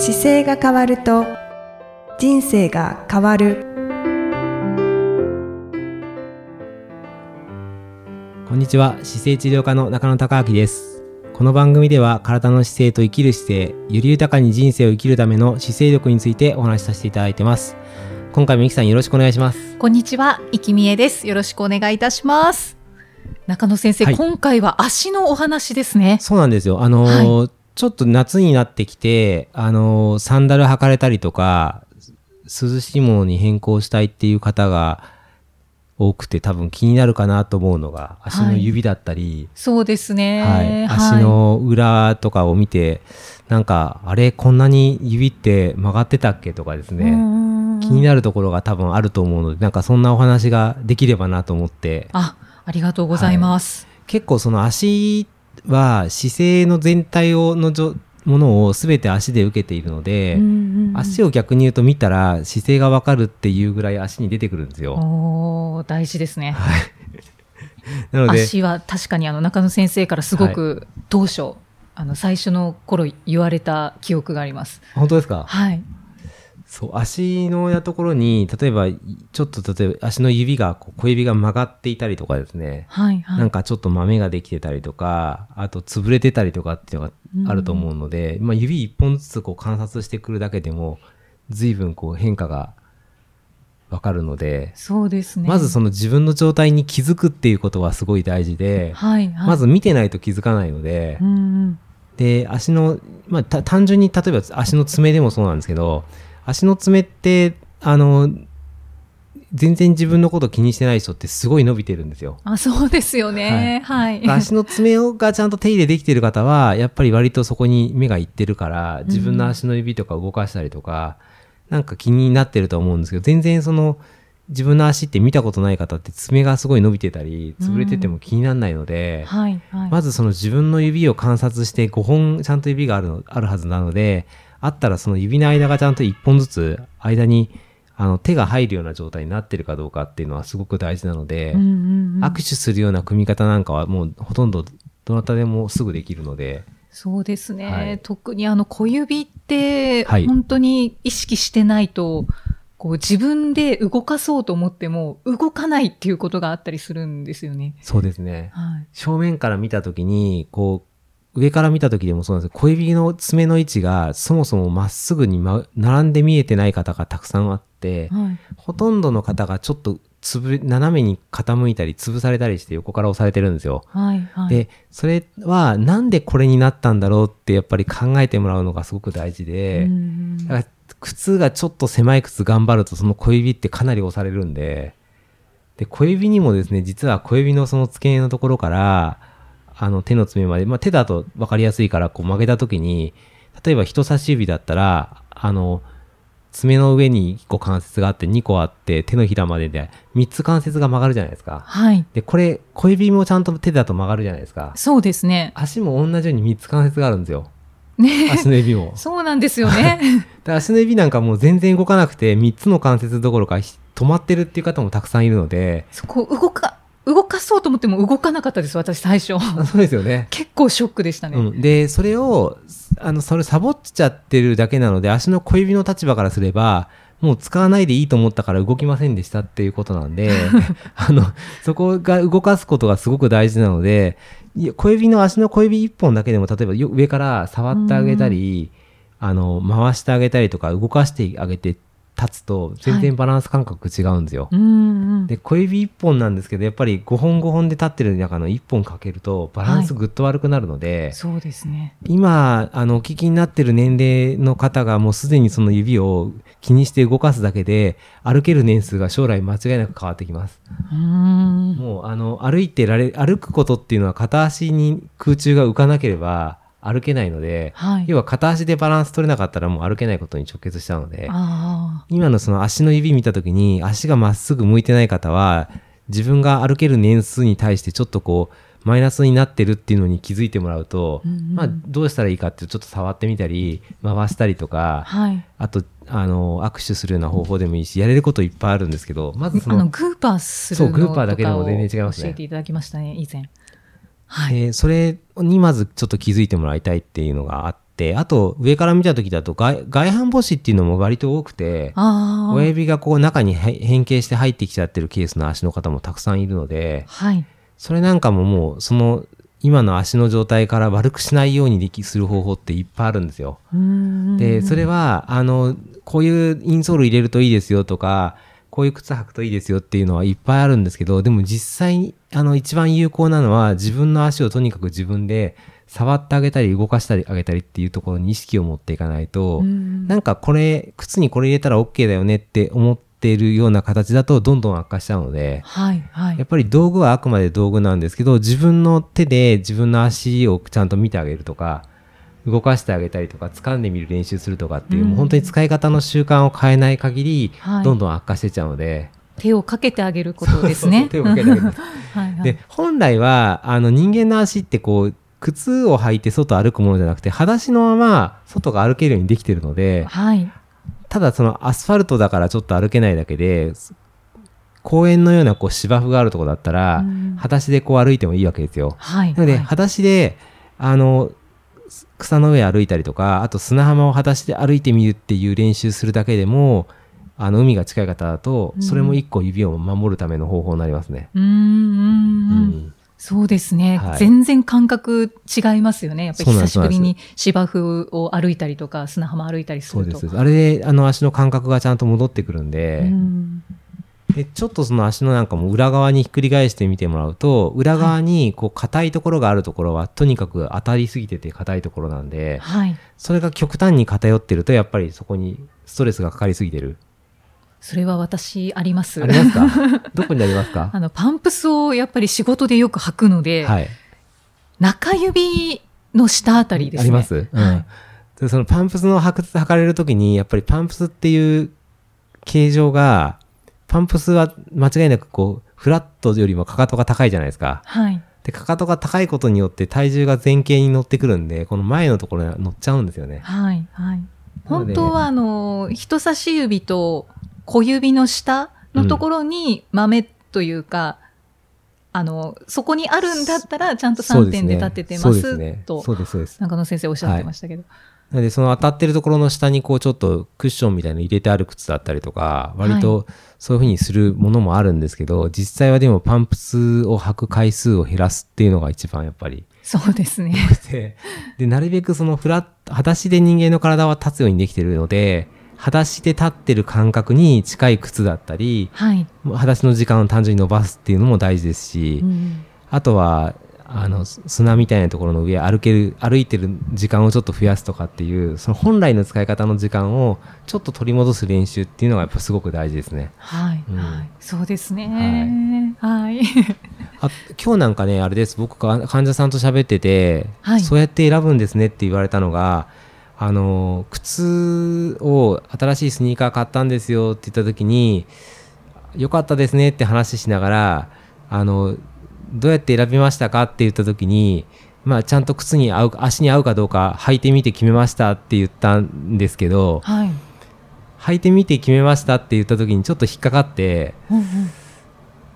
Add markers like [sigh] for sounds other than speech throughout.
姿勢が変わると人生が変わる。こんにちは。姿勢治療科の中野孝明です。この番組では体の姿勢と生きる姿勢より豊かに人生を生きるための姿勢力についてお話しさせていただいてます。今回もいきさんよろしくお願いします。こんにちは、いきみえです。よろしくお願いいたします。中野先生、はい。今回は足のお話ですね。そうなんですよ。あのーちょっと夏になってきてあのーサンダル履かれたりとか涼しいものに変更したいっていう方が多くて多分気になるかなと思うのが足の指だったり、そうですね。はい、足の裏とかを見て、なんか、あれ、こんなに指って曲がってたっけとかですね、気にる。なるところが多分あると思うので、なんかそんなお話ができればなと思って、あ、ありがとうございます。結構その足は姿勢の全体をのじょものを全て足で受けているので、うんうんうん足を逆に言うと見たら姿勢がわかるっていうぐらい足に出てくるんですよ。おー大事ですね。[laughs] なので、足は確かにあの中野先生からすごく当初、あの最初の頃言われた記憶があります。本当ですか？はい。そう、足のやところに、例えば、ちょっと例えば足の指が、こう小指が曲がっていたりとかですね、はいはい。なんかちょっと豆ができてたりとか、あと潰れてたりとかっていうのがあると思うので、まあ指一本ずつこう観察してくるだけでも、随分こう変化がわかるので、そうですね。まずその自分の状態に気づくっていうことはすごい大事で、はいはい。まず見てないと気づかないのでう、んうん。で、足の、まあ、た単純に例えば足の爪でもそうなんですけど、足の爪って、あの、全然自分のこと気にしてない人ってすごい伸びてるんですよ。あ、そうですよね。はい。足の爪がちゃんと手入れできてる方は、やっぱり割とそこに目がいってるから、自分の足の指とか動かしたりとか、なんか気になってると思うんですけど、全然その、自分の足って見たことない方って爪がすごい伸びてたり、潰れてても気にならないので、はいはい。まずその自分の指を観察して5本ちゃんと指があるのあるはずなので、あったらその指の間がちゃんと1本ずつ間にあの手が入るような状態になってるかどうかっていうのはすごく大事なので、うんうんうん。握手するような組み方なんかはもうほとんどどなたでもすぐできるので、そうですね、はい。特にあの小指ってはい。本当に意識してないと、こう自分で動かそうと思っても動かないっていうことがあったりするんですよね。そうですね。はい、正面から見たときに、こう、上から見たときでもそうなんです小指の爪の位置がそもそもまっすぐに、ま、並んで見えてない方がたくさんあって、はい、ほとんどの方がちょっとつぶ斜めに傾いたり潰されたりして横から押されてるんですよ。はい、はい。で、それはなんでこれになったんだろうってやっぱり考えてもらうのがすごく大事で、だから靴がちょっと狭い靴頑張るとその小指ってかなり押されるんで、で、小指にもですね、実は小指のその付け根のところから、あの手の爪まで、まあ手だと分かりやすいからこう曲げた時に、例えば人差し指だったら、あの、爪の上に1個関節があって2個あって手のひらまでで3つ関節が曲がるじゃないですか。はい。で、これ小指もちゃんと手だと曲がるじゃないですか。そうですね。足も同じように3つ関節があるんですよ。ね足の指も。[laughs] そうなんですよね。[laughs] で足の指なんかもう全然動かなくて3つの関節どころかひ止まってるっていう方もたくさんいるのでそこ動か、動かそうと思っても動かなかったです、私最初。あそうですよね。結構ショックでしたね。うん、でそれをあのそれサボっちゃってるだけなので足の小指の立場からすればもう使わないでいいと思ったから動きませんでしたっていうことなんで [laughs] あのそこが動かすことがすごく大事なので小指の足の小指一本だけでも例えばよ上から触ってあげたりあの回してあげたりとか動かしてあげて立つと全然バランス感覚違うんですよ。うんうん。で小指1本なんですけどやっぱり5本5本で立ってる中の1本かけるとバランスぐっと悪くなるので、そうですね。今あのお聞きになってる年齢の方がもうすでにその指を気にして動かすだけで歩ける年数が将来間違いなく変わってきます。うーん。もうあの歩いてられ歩くことっていうのは片足に空中が浮かなければ歩けないので、はい。要は片足でバランス取れなかったらもう歩けないことに直結しちゃうので、あ今のその足の指見たときに足がまっすぐ向いてない方は自分が歩ける年数に対してちょっとこうマイナスになってるっていうのに気づいてもらうと、うんうんまあどうしたらいいかってちょっと触ってみたり回したりとあ。かはい。あとあの握手するような方法でもいいしやれることいっぱいあるんですけどまずそのあの、グーパーするのとかを全然違いますね教えていただきましたね、以前。はい。えーそれにまずちょっと気づいてもらいたいっていうのがあっって、あと上から見た時だと外外反母趾っていうのも割と多くて。親指がこう中にへ変形して入ってきちゃってるケースの足の方もたくさんいるので、はい。それなんかももうその今の足の状態から悪くしないようにできする方法っていっぱいあるんですよ。で、それは、あの、こういうインソール入れるといいですよとか、こういう靴履くといいですよっていうのはいっぱいあるんですけど、でも実際に、あの、一番有効なのは自分の足をとにかく自分で触ってあげたり動かしたりあげたりっていうところに意識を持っていかないと、なんかこれ、靴にこれ入れたら OK だよねって思っているような形だとどんどん悪化しちゃうので、はい、はい。やっぱり道具はあくまで道具なんですけど、自分の手で自分の足をちゃんと見てあげるとか、動かしてあげたりとか、掴んでみる練習するとかっていう、うんもう本当に使い方の習慣を変えない限り、はいどんどん悪化してっちゃうので、手をかけてあげることですね。手をかけてあげる [laughs] はい、はい。で、本来は、あの人間の足ってこう、靴を履いて外歩くものじゃなくて、裸足のまま外が歩けるようにできてるので、はい。ただそのアスファルトだからちょっと歩けないだけで、公園のようなこう芝生があるとこだったら、うん裸足でこう歩いてもいいわけですよ。はい。なので、はい裸足で、あの、す草の上歩いたりとか、あと砂浜を裸足で歩いてみるっていう練習するだけでも、あの、海が近い方だと、うんそれも一個指を守るための方法になりますね。うーん、うん、うん。そうですね、はい全然感覚違いますよね。やっぱり久しぶりに芝生を歩いたりとか、砂浜歩いたりすると。そうです。あれで、あの、足の感覚がちゃんと戻ってくるんで、うんでちょっとその足のなんかも裏側にひっくり返してみてもらうと、裏側にこう硬いところがあるところは、とにかく当たりすぎてて硬いところなんで、はい。それが極端に偏ってると、やっぱりそこにストレスがかかりすぎてる。それは私あります。ありますか？どこにありますか？[laughs] あの、パンプスをやっぱり仕事でよく履くので、はい。中指の下あたりですね。あります？うん。はいでそのパンプスの履く履かれるときに、やっぱりパンプスっていう形状が、パンプスは間違いなくこう、フラットよりもかかとが高いじゃないですか。はい。で、かかとが高いことによって体重が前傾に乗ってくるんで、この前のところに乗っちゃうんですよね。はい。はい。本当は、あの、人差し指と小指の下のところに豆というか、あの、そこにあるんだったら、ちゃんと3点で立ててますね。と、そうです、そうです。中野先生おっしゃってましたけど。なので、その当たってるところの下にこうちょっとクッションみたいなの入れてある靴だったりとか、割とそういうふうにするものもあるんですけど、実際はでもパンプスを履く回数を減らすっていうのが一番やっぱりそうですね。で、で、なるべくそのフラット、裸足で人間の体は立つようにできてるので、裸足で立ってる感覚に近い靴だったり、はい。裸足の時間を単純に伸ばすっていうのも大事ですし、うんあとは、あの、す砂みたいなところの上歩ける、歩いてる時間をちょっと増やすとかっていう、その本来の使い方の時間をちょっと取り戻す練習っていうのがやっぱすごく大事ですね。はい。うんはい。そうですね。はい。あ今日なんかね、あれです。僕が患者さんと喋ってて、はいそうやって選ぶんですねって言われたのが、あの、靴を新しいスニーカー買ったんですよって言った時に、よかったですねって話しながら、あの、どうやって選びましたかって言った時に、まあ、ちゃんと靴に合う、足に合うかどうか履いてみて決めましたって言ったんですけど、はい。履いてみて決めましたって言った時にちょっと引っかかって、うんうん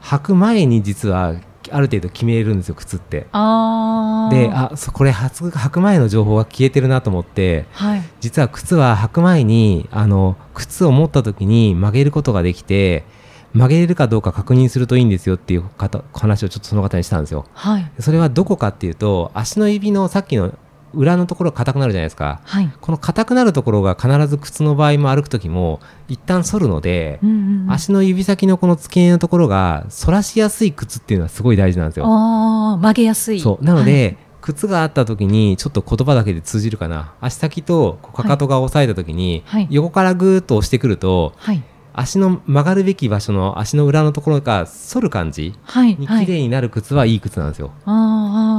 履く前に実はある程度決めるんですよ、靴って。で、あ、そこれ履く履く前の情報が消えてるなと思って、はい。実は靴は履く前に、あの、靴を持った時に曲げることができて、曲げれるかどうか確認するといいんですよっていう方話をちょっとその方にしたんですよ。はい。それはどこかっていうと、足の指のさっきの裏のところが硬くなるじゃないですか。はい。この硬くなるところが必ず靴の場合も歩く時も一旦反るので、うんうんうん足の指先のこの付け根のところが反らしやすい靴っていうのはすごい大事なんですよ。ああ、曲げやすい。そう。なので、はい靴があった時にちょっと言葉だけで通じるかな。足先とかかとが押さえた時に、はい横からぐーっと押してくると、はい。足の曲がるべき場所の足の裏のところが反る感じはい。にはい。綺麗になる靴はいい靴なんですよ。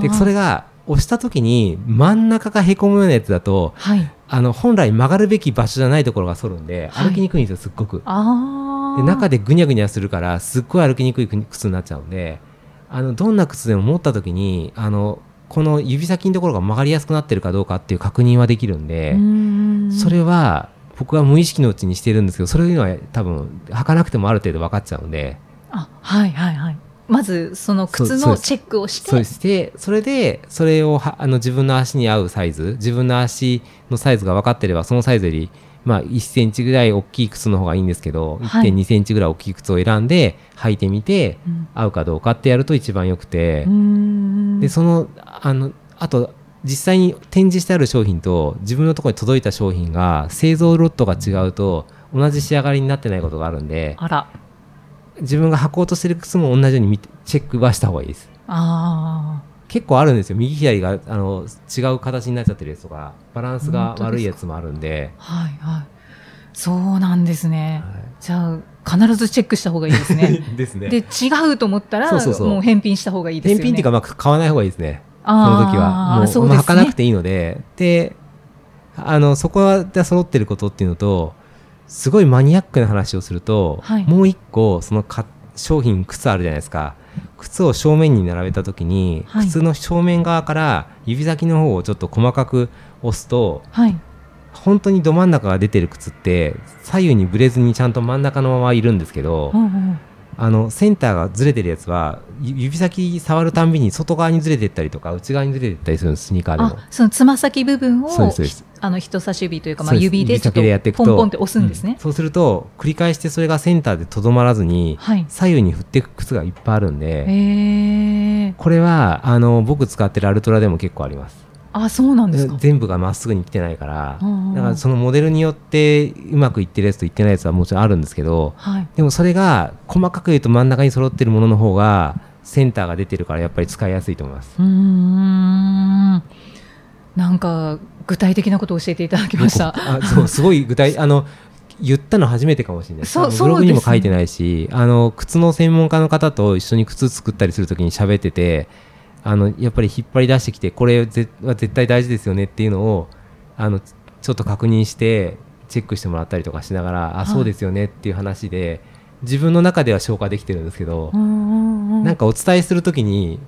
で、それが押した時に真ん中がへこむようなやつだと、はい。あの、本来曲がるべき場所じゃないところが反るんで、はい歩きにくいんですよ、すっごく。で中でぐにゃぐにゃするからすっごい歩きにくい靴になっちゃうんであのどんな靴でも持った時にあのこの指先のところが曲がりやすくなってるかどうかっていう確認はできるんで、それは僕は無意識のうちにしてるんですけどそれいうのは多分履かなくてもある程度分かっちゃうんで。あ、はいはいはい。まずその靴のチェックをして。そうしてそれでそれをはあの自分の足に合うサイズ自分の足のサイズが分かってればそのサイズよりまあ1センチぐらい大きい靴の方がいいんですけど、はい。1.2センチぐらい大きい靴を選んで履いてみてうん。合うかどうかってやると一番よくて。でそのあのあと実際に展示してある商品と自分のところに届いた商品が製造ロットが違うと同じ仕上がりになってないことがあるんであら。自分が履こうとしてる靴も同じように見てチェックはした方がいいです。あ結構あるんですよ。右左があの違う形になっちゃってるやつとかバランスが悪いやつもあるんで。あはいはい。そうなんですね、はじゃあ必ずチェックした方がいいですね。い [laughs] ですね。で違うと思ったらそうそうそう。もう返品した方がいいですよね。返品っていうか、まあ、買わない方がいいですねその時はもうそうね。まあ履かなくていいのでであのそこで揃ってることっていうのとすごいマニアックな話をすると、はい。もう一個そのか商品靴あるじゃないですか。靴を正面に並べた時に、はい。靴の正面側から指先の方をちょっと細かく押すとはい。本当にど真ん中が出てる靴って左右にぶれずにちゃんと真ん中のままいるんですけど、うんうんあのセンターがずれてるやつはゆ指先触るたんびに外側にずれてったりとか内側にずれてったりするスニーカーでも。あそのつま先部分をあの人差し指というか、まあ、指でちょっととポンポンって押すんですね。うん、そうすると繰り返してそれがセンターでとどまらずにはい。左右に振っていく靴がいっぱいあるんで、これはあの僕使ってるアルトラでも結構ありますあそうなんですか。全部がまっすぐに来てないから、だからそのモデルによってうまくいってるやつといってないやつはもちろんあるんですけどはい。でもそれが細かく言うと真ん中に揃ってるものの方がセンターが出てるからやっぱり使いやすいと思います。うーん。なんか具体的なことを教えていただきました。あそうすごい具体あの言ったの初めてかもしれないそうブログにも書いてないし、あの靴の専門家の方と一緒に靴作ったりするときに喋っててあのやっぱり引っ張り出してきてこれぜは絶対大事ですよねっていうのをあのちょっと確認してチェックしてもらったりとかしながら、あい。そうですよねっていう話で自分の中では消化できてるんですけど、なんかお伝えするときに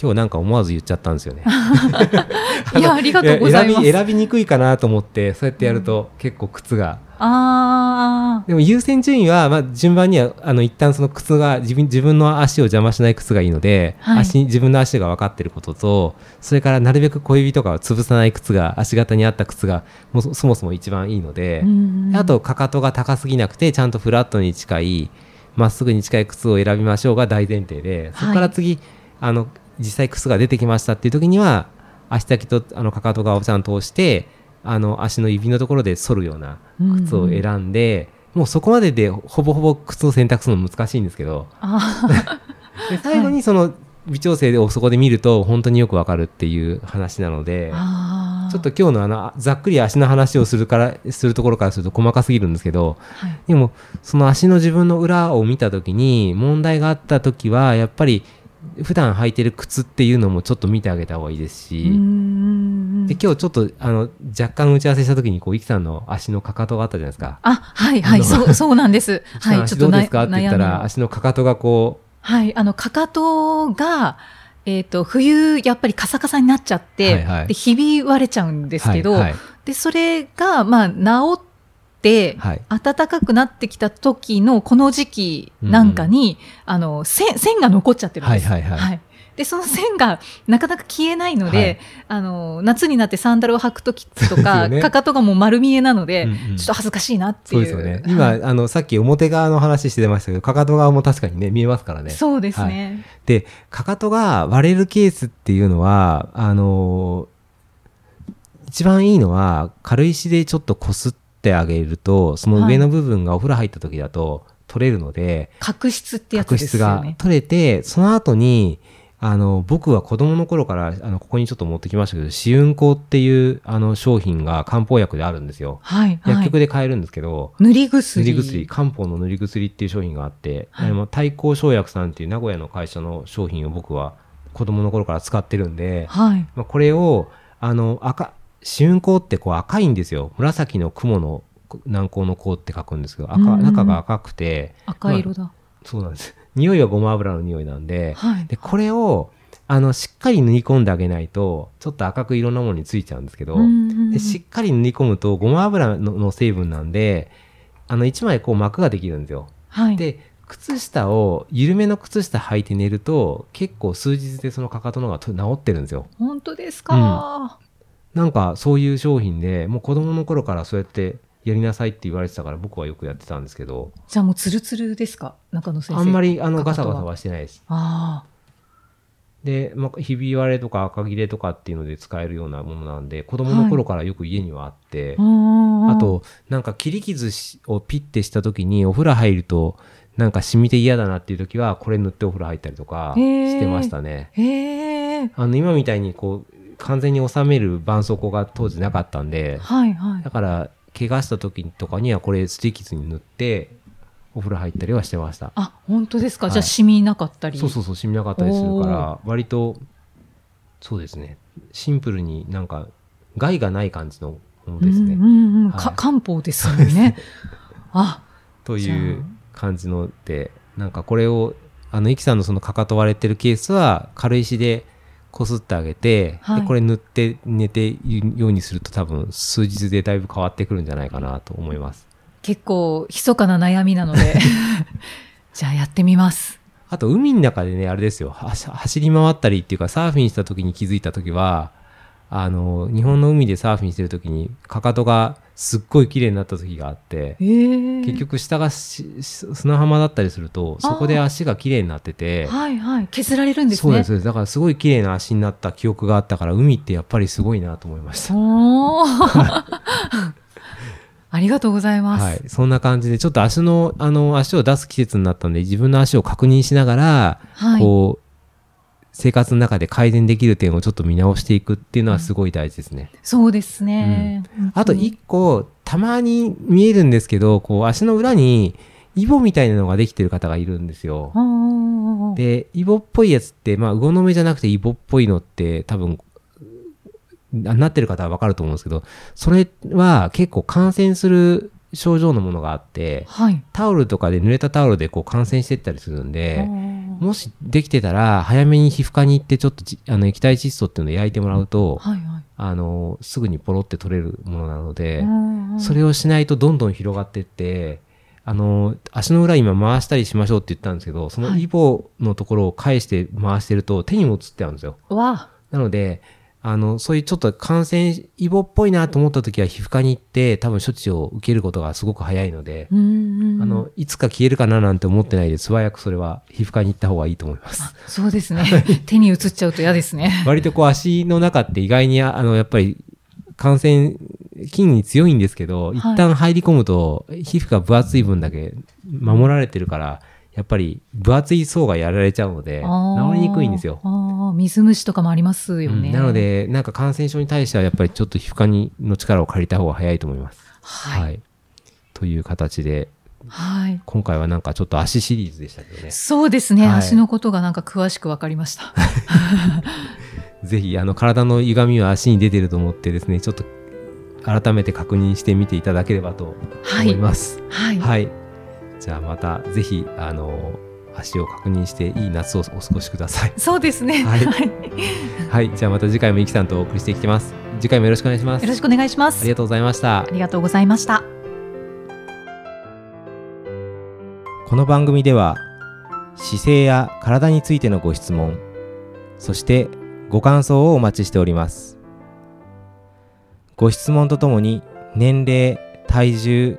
今日なんか思わず言っちゃったんですよね。[laughs] いやありがとうございます。や選び選びにくいかなと思ってそうやってやると結構靴が、あでも優先順位は、まあ、順番にはあの一旦その靴が自分自分の足を邪魔しない靴がいいので、はい。足自分の足が分かってることとそれからなるべく小指とかを潰さない靴が足型に合った靴がもうそそもそも一番いいのであ、、うん。うんあとかかとが高すぎなくてちゃんとフラットに近いまっすぐに近い靴を選びましょうが大前提でそこから次、あの実際靴が出てきましたっていう時には足先とあのかかと側をちゃんと押してあの足の指のところで反るような靴を選んで、もうそこまででほぼほぼ靴を選択するの難しいんですけど。あで最後にその微調整でそこで見ると本当によくわかるっていう話なので。ちょっと今日のあのざっくり足の話をするからするところからすると細かすぎるんですけどはい。でもその足の自分の裏を見た時に問題があった時はやっぱり普段履いてる靴っていうのもちょっと見てあげた方がいいですし、で今日ちょっとあの若干打ち合わせした時にこうイキさんの足のかかとがあったじゃないですか。あはいはいそうそうなんです。イキさんはい足どうですか？って言ったら足のかかとがこはい、あの、かかとが、えっ、と、冬、やっぱりカサカサになっちゃって、はいはい。で、ひび割れちゃうんでうすけど、はいはい。で、それが、まあ、治って、はい暖かくなってきた時のこの時期なんかに、あの、線、線が残っちゃってるんです。はいはいはいで、その線がなかなか消えないので、はいあの、夏になってサンダルを履く時とか、よねかかとがもう丸見えなので、うんうんちょっと恥ずかしいなっていう。そうですよね。今、はいあのさっき表側の話してましたけどかかと側も確かにね見えますからね。そうですね。でかかとが割れるケースっていうのはあの一番いいのは軽石でちょっとこすってあげるとその上の部分がお風呂入った時だと取れるので、角質ってやつ角質がですよね。取れてその後にあの僕は子供の頃からあのここにちょっと持ってきましたけど試運香っていうあの商品が漢方薬であるんですよ。はい、はい。薬局で買えるんですけど、塗り薬。塗り薬漢方の塗り薬っていう商品があって、はい対抗生薬さんっていう名古屋の会社の商品を僕は子供の頃から使ってるんで、はい。まあ、これをあの赤試運香ってこう赤いんですよ紫の雲の南光の光って書くんですけど赤、中が赤くて赤色だ。そうなんです匂いはごま油の匂いなんではい。でこれをあのしっかり塗り込んであげないとちょっと赤くいろんなものについちゃうんですけど、でしっかり塗り込むとごま油の成分なんであの1枚こう膜ができるんですよ。はい。で靴下を緩めの靴下履いて寝ると結構数日でそのかかとのが治ってるんですよ本当ですか、なんかそういう商品でもう子供の頃からそうやってやりなさいって言われてたから僕はよくやってたんですけどじゃあもうツルツルですか？中野先生。あんまりあのガサガサはしてないです。あで、まあ、ひび割れとか赤切れとかっていうので使えるようなものなんで子供の頃からよく家にはあって、あああとなんか切り傷しをピッてした時にお風呂入るとなんか染みて嫌だなっていう時はこれ塗ってお風呂入ったりとかしてましたね。へえあの今みたいにこう完全に収める絆創膏が当時なかったんではいはい。だから怪我した時とかにはこれすり傷に塗ってお風呂入ったりはしてました。あ本当ですか、はい。じゃあ染みなかったり。そうそうそう染みなかったりするから割とそうですね。シンプルになんか害がない感じのものですね、うんうんうん、はい。か漢方ですもんね。あ。という感じのでなんかこれをあのイキさんのそのかかと割れてるケースは軽石でこすってあげて、はい。でこれ塗って寝ているようにすると多分数日でだいぶ変わってくるんじゃないかなと思います。結構密かな悩みなので。[laughs] じゃあやってみます。あと海の中でねあれですよ。走り回ったりっていうかサーフィンした時に気づいた時はあの日本の海でサーフィンしてる時にかかとがすっごい綺麗になった時があってえー、結局下が砂浜だったりするとそこで足が綺麗になっててはいはい。削られるんですね。そうですだからすごい綺麗な足になった記憶があったから海ってやっぱりすごいなと思いました。[laughs] ありがとうございます、はい、そんな感じでちょっと足のあの足を出す季節になったんで自分の足を確認しながら、はい。こう生活の中で改善できる点をちょっと見直していくっていうのはすごい大事ですね。そうですね、あと一個たまに見えるんですけどこう足の裏にイボみたいなのができてる方がいるんですよ。ででイボっぽいやつってまあ魚の目じゃなくてイボっぽいのって多分あなってる方はわかると思うんですけどそれは結構感染する症状のものがあってはい。タオルとかで濡れたタオルでこう感染してったりするんでもしできてたら早めに皮膚科に行ってちょっとじあの液体窒素っていうのを焼いてもらうとはいはい。あのすぐにポロって取れるものなのでそれをしないとどんどん広がってってあの足の裏今回したりしましょうって言ったんですけどそのはいイボのところを返して回してると手にも移ってあるんですよ。わなのであのそういうちょっと感染イボっぽいなと思った時は皮膚科に行って多分処置を受けることがすごく早いので、あのいつか消えるかななんて思ってないで素早くそれは皮膚科に行った方がいいと思います。あそうですね。[laughs] 手に移っちゃうと嫌ですね。[laughs] 割とこう足の中って意外にあのやっぱり感染菌に強いんですけど、い一旦入り込むと皮膚が分厚い分だけ守られてるからやっぱり分厚い層がやられちゃうので治りにくいんですよ。水虫とかもありますよね、うんなのでなんか感染症に対してはやっぱりちょっと皮膚科にの力を借りた方が早いと思います。はい、という形ではい、今回はなんかちょっと足シリーズでしたけどね。そうですね、はい。足のことがなんか詳しく分かりました。[laughs] ぜひあの体の歪みは足に出てると思ってですねちょっと改めて確認してみていただければと思います。はい、はい、じゃあまたぜひあの足を確認していい夏をお過ごしください。そうですねはいはいはい、じゃあまた次回もイキさんとお送りしていきます。次回もよろしくお願いします。よろしくお願いしますありがとうございましたあ。りがとうございましたこの番組では姿勢や体についてのご質問そしてご感想をお待ちしておりますご質問とともに年齢体重